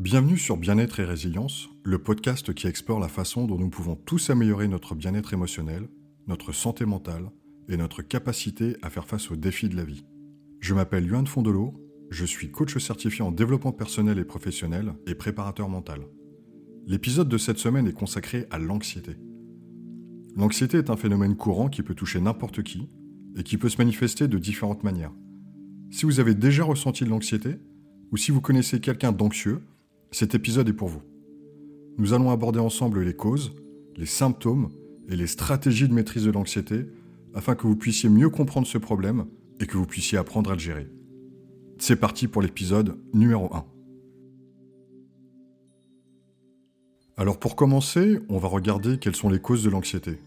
Bienvenue sur Bien-être et Résilience, le podcast qui explore la façon dont nous pouvons tous améliorer notre bien-être émotionnel, notre santé mentale et notre capacité à faire face aux défis de la vie. Je m'appelle Yuan Fondolo, je suis coach certifié en développement personnel et professionnel et préparateur mental. L'épisode de cette semaine est consacré à l'anxiété. L'anxiété est un phénomène courant qui peut toucher n'importe qui et qui peut se manifester de différentes manières. Si vous avez déjà ressenti de l'anxiété, ou si vous connaissez quelqu'un d'anxieux, cet épisode est pour vous. Nous allons aborder ensemble les causes, les symptômes et les stratégies de maîtrise de l'anxiété afin que vous puissiez mieux comprendre ce problème et que vous puissiez apprendre à le gérer. C'est parti pour l'épisode numéro 1. Alors pour commencer, on va regarder quelles sont les causes de l'anxiété.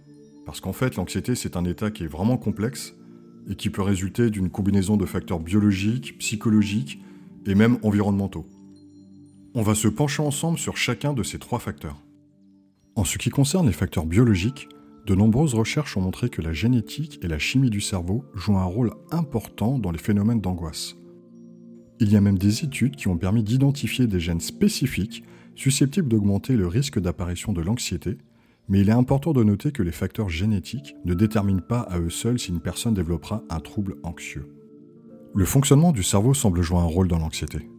Parce qu'en fait, l'anxiété, c'est un état qui est vraiment complexe et qui peut résulter d'une combinaison de facteurs biologiques, psychologiques et même environnementaux. On va se pencher ensemble sur chacun de ces trois facteurs. En ce qui concerne les facteurs biologiques, de nombreuses recherches ont montré que la génétique et la chimie du cerveau jouent un rôle important dans les phénomènes d'angoisse. Il y a même des études qui ont permis d'identifier des gènes spécifiques susceptibles d'augmenter le risque d'apparition de l'anxiété, mais il est important de noter que les facteurs génétiques ne déterminent pas à eux seuls si une personne développera un trouble anxieux. Le fonctionnement du cerveau semble jouer un rôle dans l'anxiété.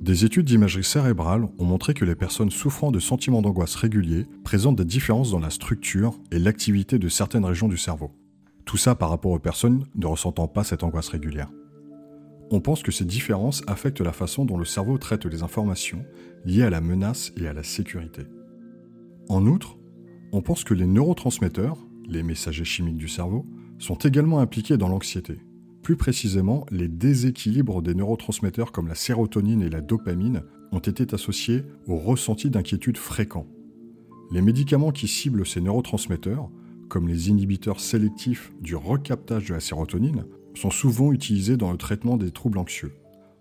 Des études d'imagerie cérébrale ont montré que les personnes souffrant de sentiments d'angoisse réguliers présentent des différences dans la structure et l'activité de certaines régions du cerveau. Tout ça par rapport aux personnes ne ressentant pas cette angoisse régulière. On pense que ces différences affectent la façon dont le cerveau traite les informations liées à la menace et à la sécurité. En outre, on pense que les neurotransmetteurs, les messagers chimiques du cerveau, sont également impliqués dans l'anxiété. Plus précisément, les déséquilibres des neurotransmetteurs comme la sérotonine et la dopamine ont été associés au ressenti d'inquiétude fréquent. Les médicaments qui ciblent ces neurotransmetteurs, comme les inhibiteurs sélectifs du recaptage de la sérotonine, sont souvent utilisés dans le traitement des troubles anxieux.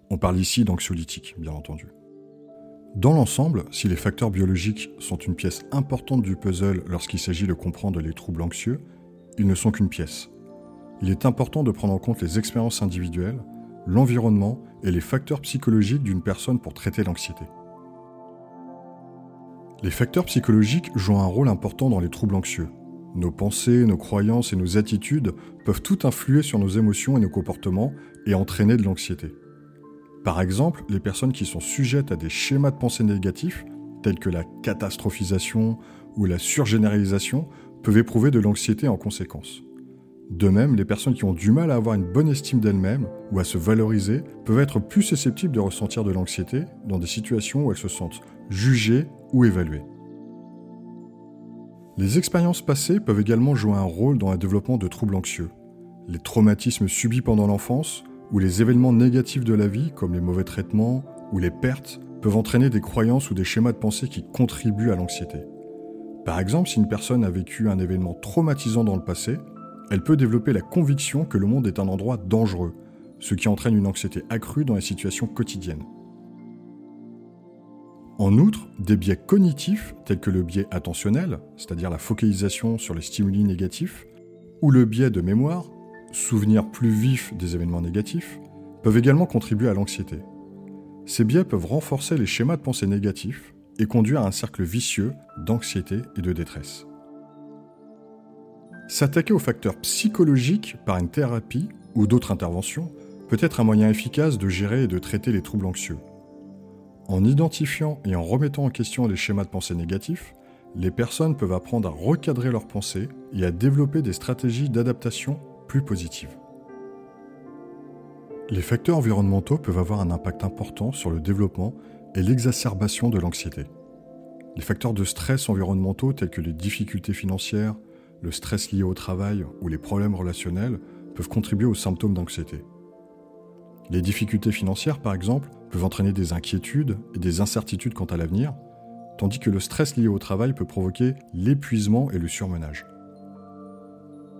On parle ici d'anxiolytiques, bien entendu. Dans l'ensemble, si les facteurs biologiques sont une pièce importante du puzzle lorsqu'il s'agit de comprendre les troubles anxieux, ils ne sont qu'une pièce il est important de prendre en compte les expériences individuelles, l'environnement et les facteurs psychologiques d'une personne pour traiter l'anxiété. Les facteurs psychologiques jouent un rôle important dans les troubles anxieux. Nos pensées, nos croyances et nos attitudes peuvent tout influer sur nos émotions et nos comportements et entraîner de l'anxiété. Par exemple, les personnes qui sont sujettes à des schémas de pensée négatifs, tels que la catastrophisation ou la surgénéralisation, peuvent éprouver de l'anxiété en conséquence. De même, les personnes qui ont du mal à avoir une bonne estime d'elles-mêmes ou à se valoriser peuvent être plus susceptibles de ressentir de l'anxiété dans des situations où elles se sentent jugées ou évaluées. Les expériences passées peuvent également jouer un rôle dans le développement de troubles anxieux. Les traumatismes subis pendant l'enfance ou les événements négatifs de la vie, comme les mauvais traitements ou les pertes, peuvent entraîner des croyances ou des schémas de pensée qui contribuent à l'anxiété. Par exemple, si une personne a vécu un événement traumatisant dans le passé, elle peut développer la conviction que le monde est un endroit dangereux, ce qui entraîne une anxiété accrue dans les situations quotidiennes. En outre, des biais cognitifs, tels que le biais attentionnel, c'est-à-dire la focalisation sur les stimuli négatifs, ou le biais de mémoire, souvenir plus vif des événements négatifs, peuvent également contribuer à l'anxiété. Ces biais peuvent renforcer les schémas de pensée négatifs et conduire à un cercle vicieux d'anxiété et de détresse. S'attaquer aux facteurs psychologiques par une thérapie ou d'autres interventions peut être un moyen efficace de gérer et de traiter les troubles anxieux. En identifiant et en remettant en question les schémas de pensée négatifs, les personnes peuvent apprendre à recadrer leurs pensées et à développer des stratégies d'adaptation plus positives. Les facteurs environnementaux peuvent avoir un impact important sur le développement et l'exacerbation de l'anxiété. Les facteurs de stress environnementaux tels que les difficultés financières, le stress lié au travail ou les problèmes relationnels peuvent contribuer aux symptômes d'anxiété. Les difficultés financières, par exemple, peuvent entraîner des inquiétudes et des incertitudes quant à l'avenir, tandis que le stress lié au travail peut provoquer l'épuisement et le surmenage.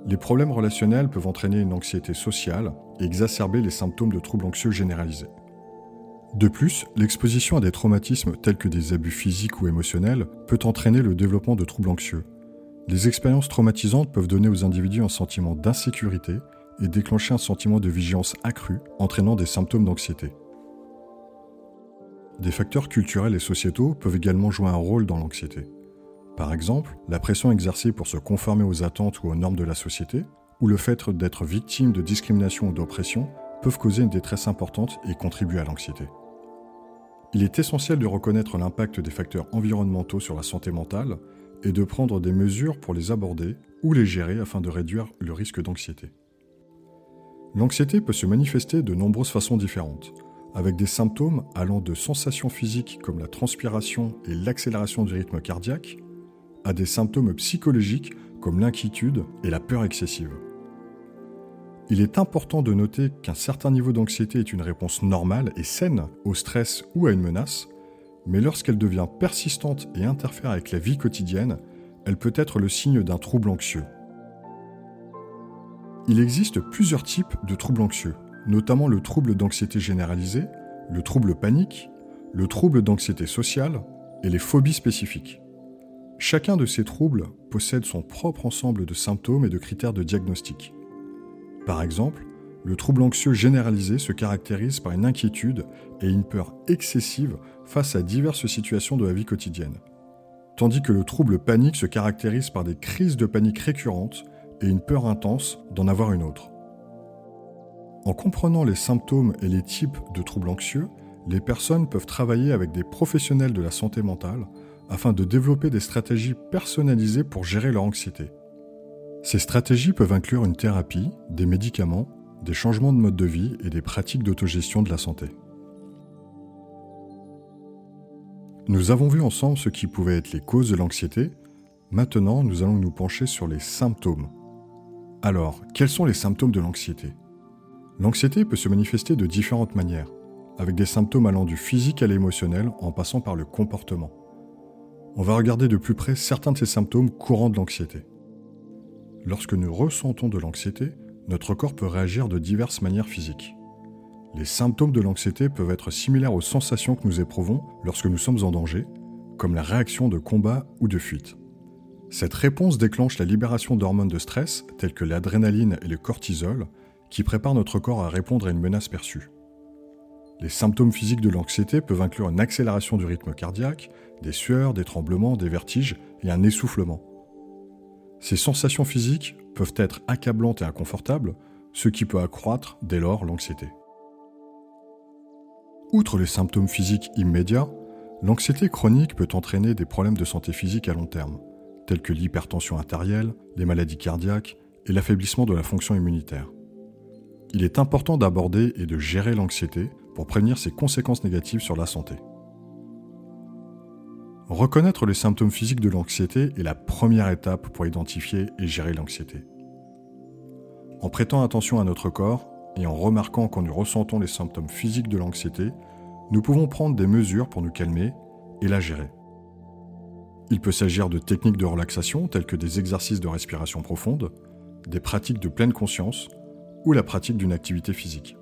Les problèmes relationnels peuvent entraîner une anxiété sociale et exacerber les symptômes de troubles anxieux généralisés. De plus, l'exposition à des traumatismes tels que des abus physiques ou émotionnels peut entraîner le développement de troubles anxieux, les expériences traumatisantes peuvent donner aux individus un sentiment d'insécurité et déclencher un sentiment de vigilance accrue, entraînant des symptômes d'anxiété. des facteurs culturels et sociétaux peuvent également jouer un rôle dans l'anxiété. Par exemple, la pression exercée pour se conformer aux attentes ou aux normes de la société, ou le fait d'être victime de discrimination ou d'oppression peuvent causer une détresse importante et contribuer à l'anxiété. Il est essentiel de reconnaître l'impact des facteurs environnementaux sur la santé mentale et de prendre des mesures pour les aborder ou les gérer afin de réduire le risque d'anxiété. L'anxiété peut se manifester de nombreuses façons différentes, avec des symptômes allant de sensations physiques comme la transpiration et l'accélération du rythme cardiaque, à des symptômes psychologiques comme l'inquiétude et la peur excessive. Il est important de noter qu'un certain niveau d'anxiété est une réponse normale et saine au stress ou à une menace, mais lorsqu'elle devient persistante et interfère avec la vie quotidienne, elle peut être le signe d'un trouble anxieux. Il existe plusieurs types de troubles anxieux, notamment le trouble d'anxiété généralisée, le trouble panique, le trouble d'anxiété sociale et les phobies spécifiques. Chacun de ces troubles possède son propre ensemble de symptômes et de critères de diagnostic. Par exemple, le trouble anxieux généralisé se caractérise par une inquiétude et une peur excessive face à diverses situations de la vie quotidienne, tandis que le trouble panique se caractérise par des crises de panique récurrentes et une peur intense d'en avoir une autre. En comprenant les symptômes et les types de troubles anxieux, les personnes peuvent travailler avec des professionnels de la santé mentale afin de développer des stratégies personnalisées pour gérer leur anxiété. Ces stratégies peuvent inclure une thérapie, des médicaments, des changements de mode de vie et des pratiques d'autogestion de la santé. Nous avons vu ensemble ce qui pouvait être les causes de l'anxiété. Maintenant, nous allons nous pencher sur les symptômes. Alors, quels sont les symptômes de l'anxiété? L'anxiété peut se manifester de différentes manières, avec des symptômes allant du physique à l'émotionnel en passant par le comportement on va regarder de plus près certains de ces symptômes courants de l'anxiété. Lorsque nous ressentons de l'anxiété, notre corps peut réagir de diverses manières physiques. Les symptômes de l'anxiété peuvent être similaires aux sensations que nous éprouvons lorsque nous sommes en danger, comme la réaction de combat ou de fuite. Cette réponse déclenche la libération d'hormones de stress, telles que l'adrénaline et le cortisol, qui préparent notre corps à répondre à une menace perçue. Les symptômes physiques de l'anxiété peuvent inclure une accélération du rythme cardiaque, des sueurs, des tremblements, des vertiges et un essoufflement. Ces sensations physiques peuvent être accablantes et inconfortables, ce qui peut accroître dès lors l'anxiété. Outre les symptômes physiques immédiats, l'anxiété chronique peut entraîner des problèmes de santé physique à long terme, tels que l'hypertension artérielle, les maladies cardiaques et l'affaiblissement de la fonction immunitaire. Il est important d'aborder et de gérer l'anxiété pour prévenir ses conséquences négatives sur la santé. Reconnaître les symptômes physiques de l'anxiété est la première étape pour identifier et gérer l'anxiété. En prêtant attention à notre corps et en remarquant quand nous ressentons les symptômes physiques de l'anxiété, nous pouvons prendre des mesures pour nous calmer et la gérer. Il peut s'agir de techniques de relaxation telles que des exercices de respiration profonde, des pratiques de pleine conscience ou la pratique d'une activité physique.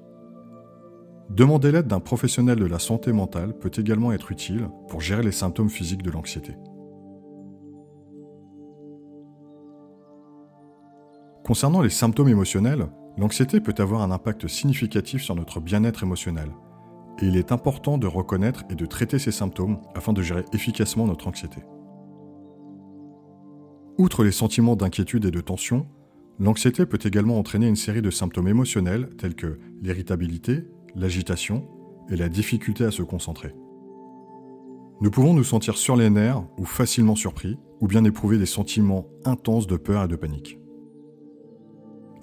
Demander l'aide d'un professionnel de la santé mentale peut également être utile pour gérer les symptômes physiques de l'anxiété. Concernant les symptômes émotionnels, l'anxiété peut avoir un impact significatif sur notre bien-être émotionnel, et il est important de reconnaître et de traiter ces symptômes afin de gérer efficacement notre anxiété. Outre les sentiments d'inquiétude et de tension, l'anxiété peut également entraîner une série de symptômes émotionnels tels que l'irritabilité, l'agitation et la difficulté à se concentrer. Nous pouvons nous sentir sur les nerfs ou facilement surpris, ou bien éprouver des sentiments intenses de peur et de panique.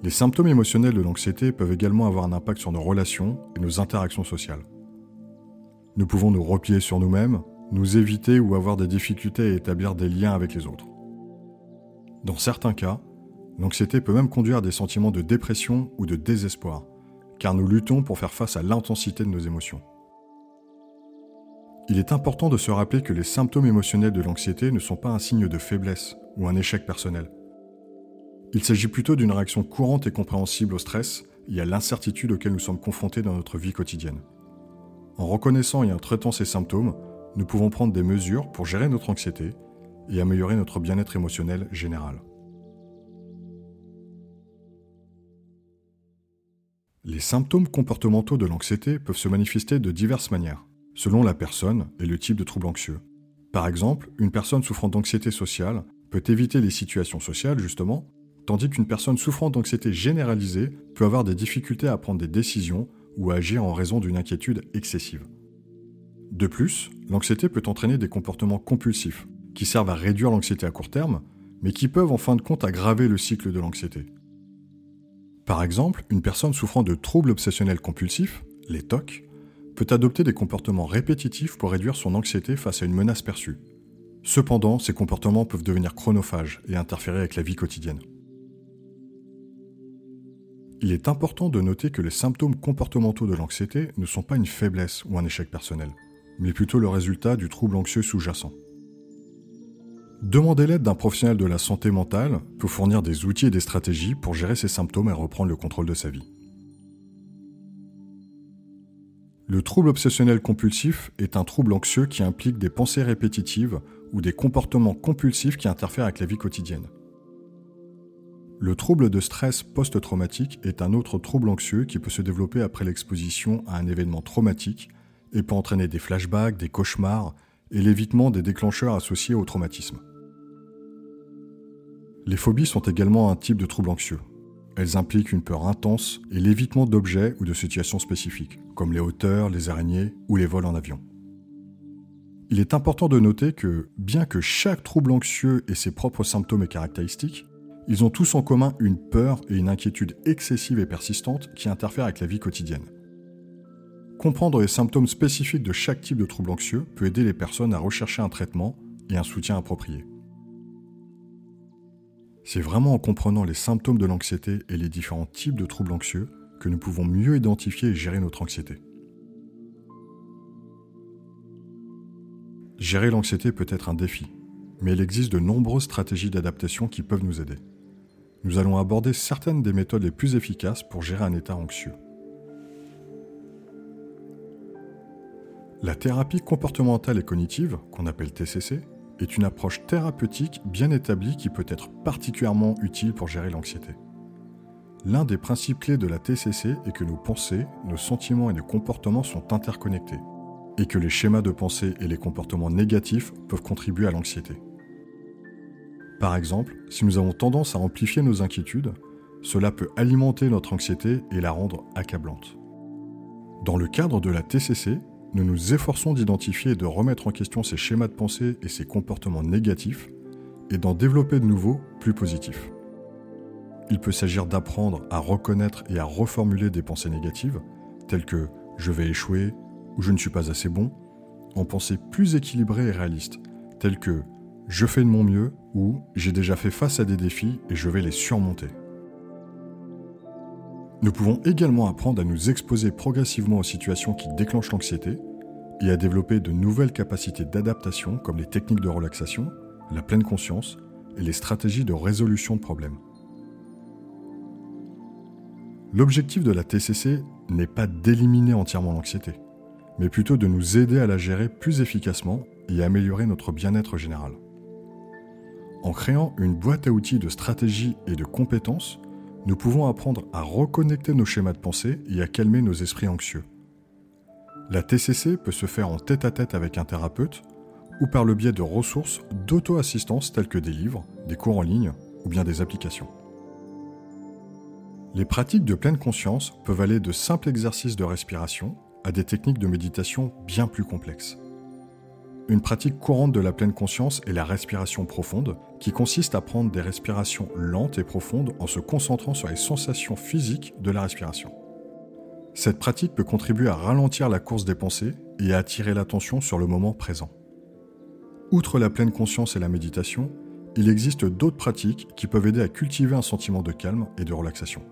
Les symptômes émotionnels de l'anxiété peuvent également avoir un impact sur nos relations et nos interactions sociales. Nous pouvons nous replier sur nous-mêmes, nous éviter ou avoir des difficultés à établir des liens avec les autres. Dans certains cas, l'anxiété peut même conduire à des sentiments de dépression ou de désespoir, car nous luttons pour faire face à l'intensité de nos émotions. Il est important de se rappeler que les symptômes émotionnels de l'anxiété ne sont pas un signe de faiblesse ou un échec personnel. Il s'agit plutôt d'une réaction courante et compréhensible au stress et à l'incertitude auxquelles nous sommes confrontés dans notre vie quotidienne. En reconnaissant et en traitant ces symptômes, nous pouvons prendre des mesures pour gérer notre anxiété et améliorer notre bien-être émotionnel général. Les symptômes comportementaux de l'anxiété peuvent se manifester de diverses manières. selon la personne et le type de trouble anxieux. Par exemple, une personne souffrant d'anxiété sociale peut éviter les situations sociales, justement, tandis qu'une personne souffrant d'anxiété généralisée peut avoir des difficultés à prendre des décisions ou à agir en raison d'une inquiétude excessive. De plus, l'anxiété peut entraîner des comportements compulsifs, qui servent à réduire l'anxiété à court terme, mais qui peuvent en fin de compte aggraver le cycle de l'anxiété. Par exemple, une personne souffrant de troubles obsessionnels compulsifs, les TOC, peut adopter des comportements répétitifs pour réduire son anxiété face à une menace perçue. Cependant, ces comportements peuvent devenir chronophages et interférer avec la vie quotidienne. Il est important de noter que les symptômes comportementaux de l'anxiété ne sont pas une faiblesse ou un échec personnel, mais plutôt le résultat du trouble anxieux sous-jacent. Demander l'aide d'un professionnel de la santé mentale peut fournir des outils et des stratégies pour gérer ses symptômes et reprendre le contrôle de sa vie. Le trouble obsessionnel compulsif est un trouble anxieux qui implique des pensées répétitives ou des comportements compulsifs qui interfèrent avec la vie quotidienne. Le trouble de stress post-traumatique est un autre trouble anxieux qui peut se développer après l'exposition à un événement traumatique et peut entraîner des flashbacks, des cauchemars et l'évitement des déclencheurs associés au traumatisme. Les phobies sont également un type de trouble anxieux. Elles impliquent une peur intense et l'évitement d'objets ou de situations spécifiques, comme les hauteurs, les araignées ou les vols en avion. Il est important de noter que, bien que chaque trouble anxieux ait ses propres symptômes et caractéristiques, ils ont tous en commun une peur et une inquiétude excessive et persistante qui interfèrent avec la vie quotidienne. Comprendre les symptômes spécifiques de chaque type de trouble anxieux peut aider les personnes à rechercher un traitement et un soutien approprié. C'est vraiment en comprenant les symptômes de l'anxiété et les différents types de troubles anxieux que nous pouvons mieux identifier et gérer notre anxiété. Gérer l'anxiété peut être un défi, mais il existe de nombreuses stratégies d'adaptation qui peuvent nous aider. Nous allons aborder certaines des méthodes les plus efficaces pour gérer un état anxieux. La thérapie comportementale et cognitive, qu'on appelle TCC, est une approche thérapeutique bien établie qui peut être particulièrement utile pour gérer l'anxiété. L'un des principes clés de la TCC est que nos pensées, nos sentiments et nos comportements sont interconnectés, et que les schémas de pensée et les comportements négatifs peuvent contribuer à l'anxiété. Par exemple, si nous avons tendance à amplifier nos inquiétudes, cela peut alimenter notre anxiété et la rendre accablante. Dans le cadre de la TCC, nous nous efforçons d'identifier et de remettre en question ces schémas de pensée et ces comportements négatifs, et d'en développer de nouveaux plus positifs. Il peut s'agir d'apprendre à reconnaître et à reformuler des pensées négatives, telles que je vais échouer ou je ne suis pas assez bon, en pensées plus équilibrées et réalistes, telles que je fais de mon mieux ou j'ai déjà fait face à des défis et je vais les surmonter. Nous pouvons également apprendre à nous exposer progressivement aux situations qui déclenchent l'anxiété et à développer de nouvelles capacités d'adaptation comme les techniques de relaxation, la pleine conscience et les stratégies de résolution de problèmes. L'objectif de la TCC n'est pas d'éliminer entièrement l'anxiété, mais plutôt de nous aider à la gérer plus efficacement et à améliorer notre bien-être général. En créant une boîte à outils de stratégies et de compétences, nous pouvons apprendre à reconnecter nos schémas de pensée et à calmer nos esprits anxieux. La TCC peut se faire en tête-à-tête avec un thérapeute ou par le biais de ressources d'auto-assistance telles que des livres, des cours en ligne ou bien des applications. Les pratiques de pleine conscience peuvent aller de simples exercices de respiration à des techniques de méditation bien plus complexes. Une pratique courante de la pleine conscience est la respiration profonde, qui consiste à prendre des respirations lentes et profondes en se concentrant sur les sensations physiques de la respiration. Cette pratique peut contribuer à ralentir la course des pensées et à attirer l'attention sur le moment présent. Outre la pleine conscience et la méditation, il existe d'autres pratiques qui peuvent aider à cultiver un sentiment de calme et de relaxation.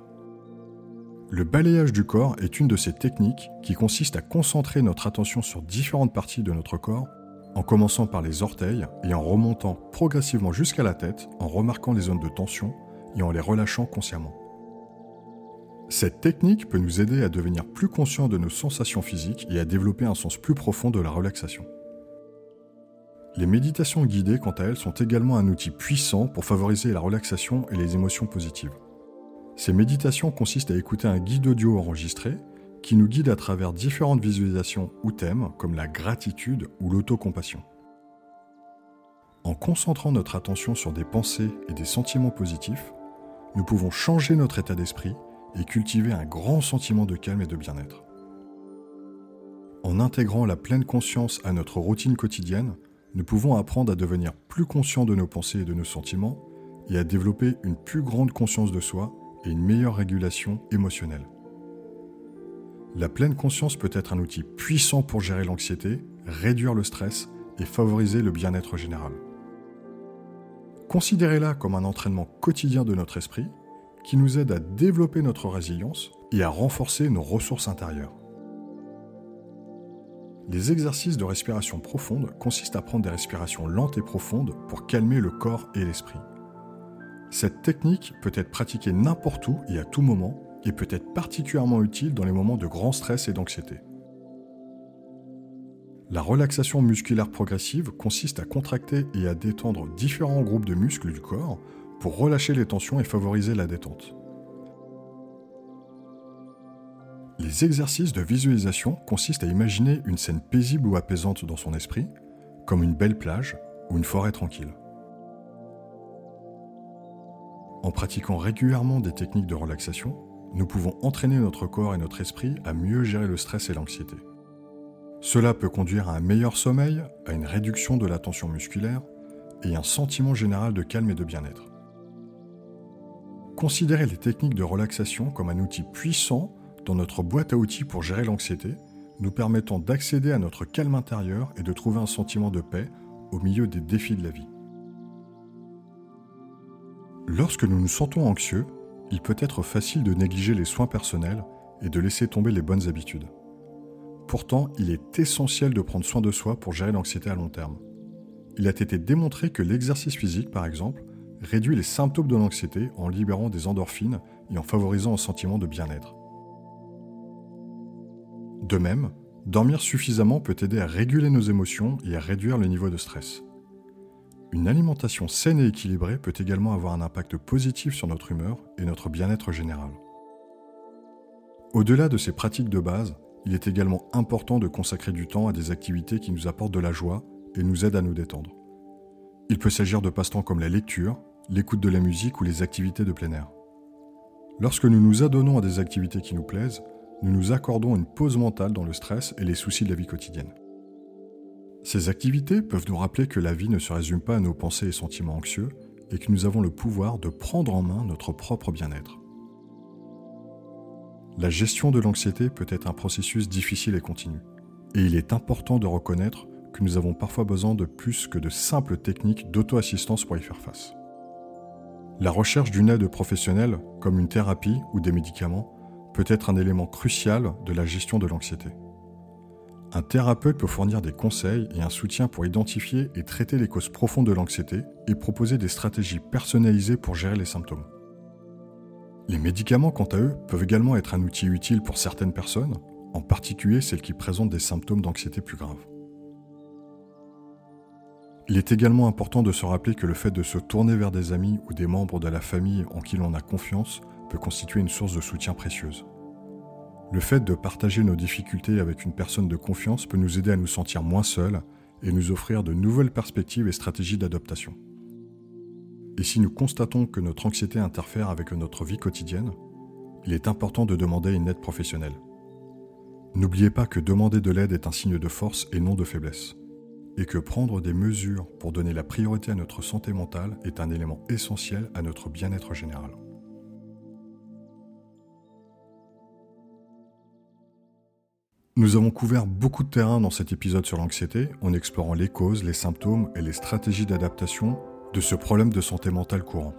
Le balayage du corps est une de ces techniques qui consiste à concentrer notre attention sur différentes parties de notre corps en commençant par les orteils et en remontant progressivement jusqu'à la tête en remarquant les zones de tension et en les relâchant consciemment. Cette technique peut nous aider à devenir plus conscients de nos sensations physiques et à développer un sens plus profond de la relaxation. Les méditations guidées, quant à elles, sont également un outil puissant pour favoriser la relaxation et les émotions positives. Ces méditations consistent à écouter un guide audio enregistré qui nous guide à travers différentes visualisations ou thèmes comme la gratitude ou l'autocompassion. En concentrant notre attention sur des pensées et des sentiments positifs, nous pouvons changer notre état d'esprit et cultiver un grand sentiment de calme et de bien-être. En intégrant la pleine conscience à notre routine quotidienne, nous pouvons apprendre à devenir plus conscients de nos pensées et de nos sentiments et à développer une plus grande conscience de soi et une meilleure régulation émotionnelle. La pleine conscience peut être un outil puissant pour gérer l'anxiété, réduire le stress et favoriser le bien-être général. Considérez-la comme un entraînement quotidien de notre esprit qui nous aide à développer notre résilience et à renforcer nos ressources intérieures. Les exercices de respiration profonde consistent à prendre des respirations lentes et profondes pour calmer le corps et l'esprit. Cette technique peut être pratiquée n'importe où et à tout moment et peut être particulièrement utile dans les moments de grand stress et d'anxiété. La relaxation musculaire progressive consiste à contracter et à détendre différents groupes de muscles du corps pour relâcher les tensions et favoriser la détente. Les exercices de visualisation consistent à imaginer une scène paisible ou apaisante dans son esprit, comme une belle plage ou une forêt tranquille. En pratiquant régulièrement des techniques de relaxation, nous pouvons entraîner notre corps et notre esprit à mieux gérer le stress et l'anxiété. Cela peut conduire à un meilleur sommeil, à une réduction de la tension musculaire et un sentiment général de calme et de bien-être. Considérez les techniques de relaxation comme un outil puissant dans notre boîte à outils pour gérer l'anxiété, nous permettant d'accéder à notre calme intérieur et de trouver un sentiment de paix au milieu des défis de la vie. Lorsque nous nous sentons anxieux, il peut être facile de négliger les soins personnels et de laisser tomber les bonnes habitudes. Pourtant, il est essentiel de prendre soin de soi pour gérer l'anxiété à long terme. Il a été démontré que l'exercice physique, par exemple, réduit les symptômes de l'anxiété en libérant des endorphines et en favorisant un sentiment de bien-être. De même, dormir suffisamment peut aider à réguler nos émotions et à réduire le niveau de stress. Une alimentation saine et équilibrée peut également avoir un impact positif sur notre humeur et notre bien-être général. Au-delà de ces pratiques de base, il est également important de consacrer du temps à des activités qui nous apportent de la joie et nous aident à nous détendre. Il peut s'agir de passe-temps comme la lecture, l'écoute de la musique ou les activités de plein air. Lorsque nous nous adonnons à des activités qui nous plaisent, nous nous accordons une pause mentale dans le stress et les soucis de la vie quotidienne. Ces activités peuvent nous rappeler que la vie ne se résume pas à nos pensées et sentiments anxieux et que nous avons le pouvoir de prendre en main notre propre bien-être. La gestion de l'anxiété peut être un processus difficile et continu, et il est important de reconnaître que nous avons parfois besoin de plus que de simples techniques d'auto-assistance pour y faire face. La recherche d'une aide professionnelle, comme une thérapie ou des médicaments, peut être un élément crucial de la gestion de l'anxiété. Un thérapeute peut fournir des conseils et un soutien pour identifier et traiter les causes profondes de l'anxiété et proposer des stratégies personnalisées pour gérer les symptômes. Les médicaments, quant à eux, peuvent également être un outil utile pour certaines personnes, en particulier celles qui présentent des symptômes d'anxiété plus graves. Il est également important de se rappeler que le fait de se tourner vers des amis ou des membres de la famille en qui l'on a confiance peut constituer une source de soutien précieuse. Le fait de partager nos difficultés avec une personne de confiance peut nous aider à nous sentir moins seuls et nous offrir de nouvelles perspectives et stratégies d'adaptation. Et si nous constatons que notre anxiété interfère avec notre vie quotidienne, il est important de demander une aide professionnelle. N'oubliez pas que demander de l'aide est un signe de force et non de faiblesse, et que prendre des mesures pour donner la priorité à notre santé mentale est un élément essentiel à notre bien-être général. Nous avons couvert beaucoup de terrain dans cet épisode sur l'anxiété en explorant les causes, les symptômes et les stratégies d'adaptation de ce problème de santé mentale courant.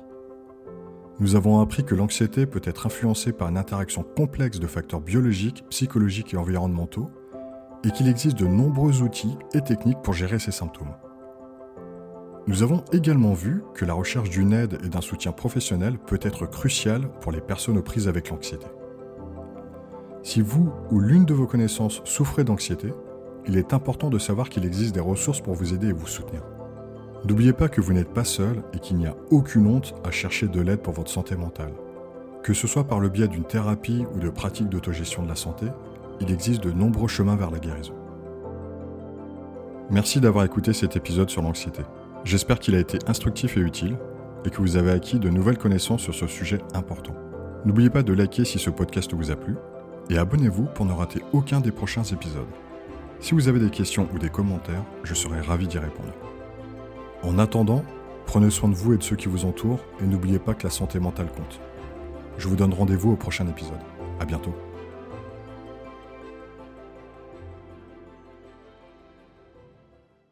Nous avons appris que l'anxiété peut être influencée par une interaction complexe de facteurs biologiques, psychologiques et environnementaux, et qu'il existe de nombreux outils et techniques pour gérer ces symptômes. Nous avons également vu que la recherche d'une aide et d'un soutien professionnel peut être cruciale pour les personnes aux prises avec l'anxiété. Si vous ou l'une de vos connaissances souffrez d'anxiété, il est important de savoir qu'il existe des ressources pour vous aider et vous soutenir. N'oubliez pas que vous n'êtes pas seul et qu'il n'y a aucune honte à chercher de l'aide pour votre santé mentale. Que ce soit par le biais d'une thérapie ou de pratiques d'autogestion de la santé, il existe de nombreux chemins vers la guérison. Merci d'avoir écouté cet épisode sur l'anxiété. J'espère qu'il a été instructif et utile et que vous avez acquis de nouvelles connaissances sur ce sujet important. N'oubliez pas de liker si ce podcast vous a plu et abonnez-vous pour ne rater aucun des prochains épisodes. Si vous avez des questions ou des commentaires, je serai ravi d'y répondre. En attendant, prenez soin de vous et de ceux qui vous entourent et n'oubliez pas que la santé mentale compte. Je vous donne rendez-vous au prochain épisode. À bientôt.